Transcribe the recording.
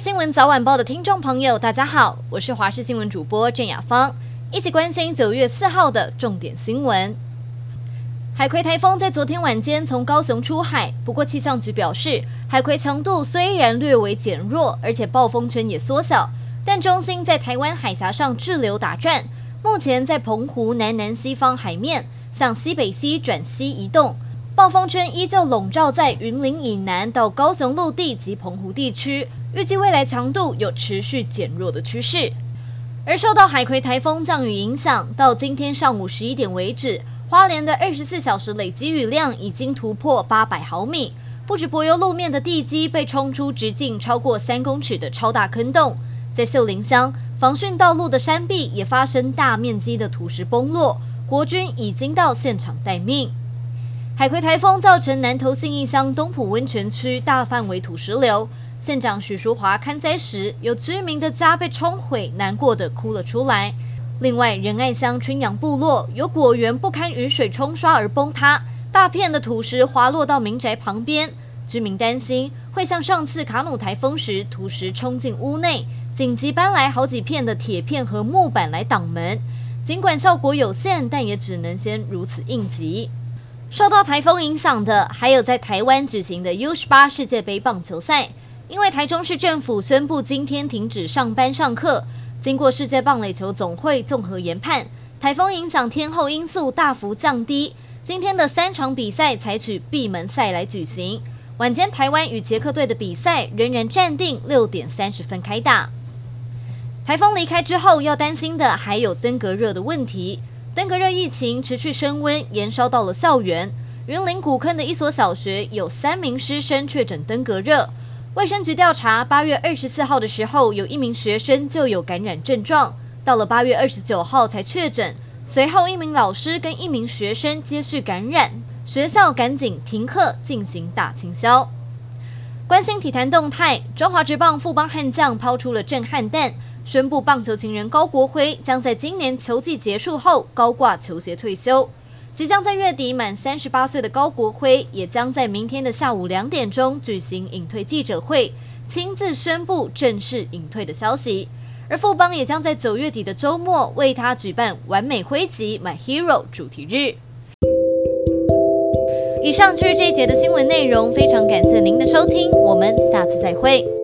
新闻早晚报的听众朋友，大家好，我是华视新闻主播郑雅芳，一起关心九月四号的重点新闻。海葵台风在昨天晚间从高雄出海，不过气象局表示，海葵强度虽然略微减弱，而且暴风圈也缩小，但中心在台湾海峡上滞留打转，目前在澎湖南南西方海面向西北西转西移动。暴风圈依旧笼罩在云林以南到高雄陆地及澎湖地区，预计未来强度有持续减弱的趋势。而受到海葵台风降雨影响，到今天上午十一点为止，花莲的二十四小时累积雨量已经突破八百毫米，不止柏油路面的地基被冲出直径超过三公尺的超大坑洞，在秀林乡防汛道路的山壁也发生大面积的土石崩落，国军已经到现场待命。海葵台风造成南投信义乡东埔温泉区大范围土石流，县长许淑华看灾时，有居民的家被冲毁，难过的哭了出来。另外，仁爱乡春阳部落有果园不堪雨水冲刷而崩塌，大片的土石滑落到民宅旁边，居民担心会像上次卡努台风时土石冲进屋内，紧急搬来好几片的铁片和木板来挡门。尽管效果有限，但也只能先如此应急。受到台风影响的，还有在台湾举行的 U18 世界杯棒球赛。因为台中市政府宣布今天停止上班上课，经过世界棒垒球总会综合研判，台风影响天候因素大幅降低。今天的三场比赛采取闭门赛来举行。晚间台湾与捷克队的比赛仍然暂定六点三十分开打。台风离开之后，要担心的还有登革热的问题。登革热疫情持续升温，延烧到了校园。云林古坑的一所小学有三名师生确诊登革热。卫生局调查，八月二十四号的时候，有一名学生就有感染症状，到了八月二十九号才确诊。随后，一名老师跟一名学生接续感染，学校赶紧停课进行大清消。关心体坛动态，中华职棒富邦悍将抛出了震撼弹。宣布棒球情人高国辉将在今年球季结束后高挂球鞋退休。即将在月底满三十八岁的高国辉，也将在明天的下午两点钟举行引退记者会，亲自宣布正式引退的消息。而富邦也将在九月底的周末为他举办完美挥击 My Hero 主题日。以上就是这一节的新闻内容，非常感谢您的收听，我们下次再会。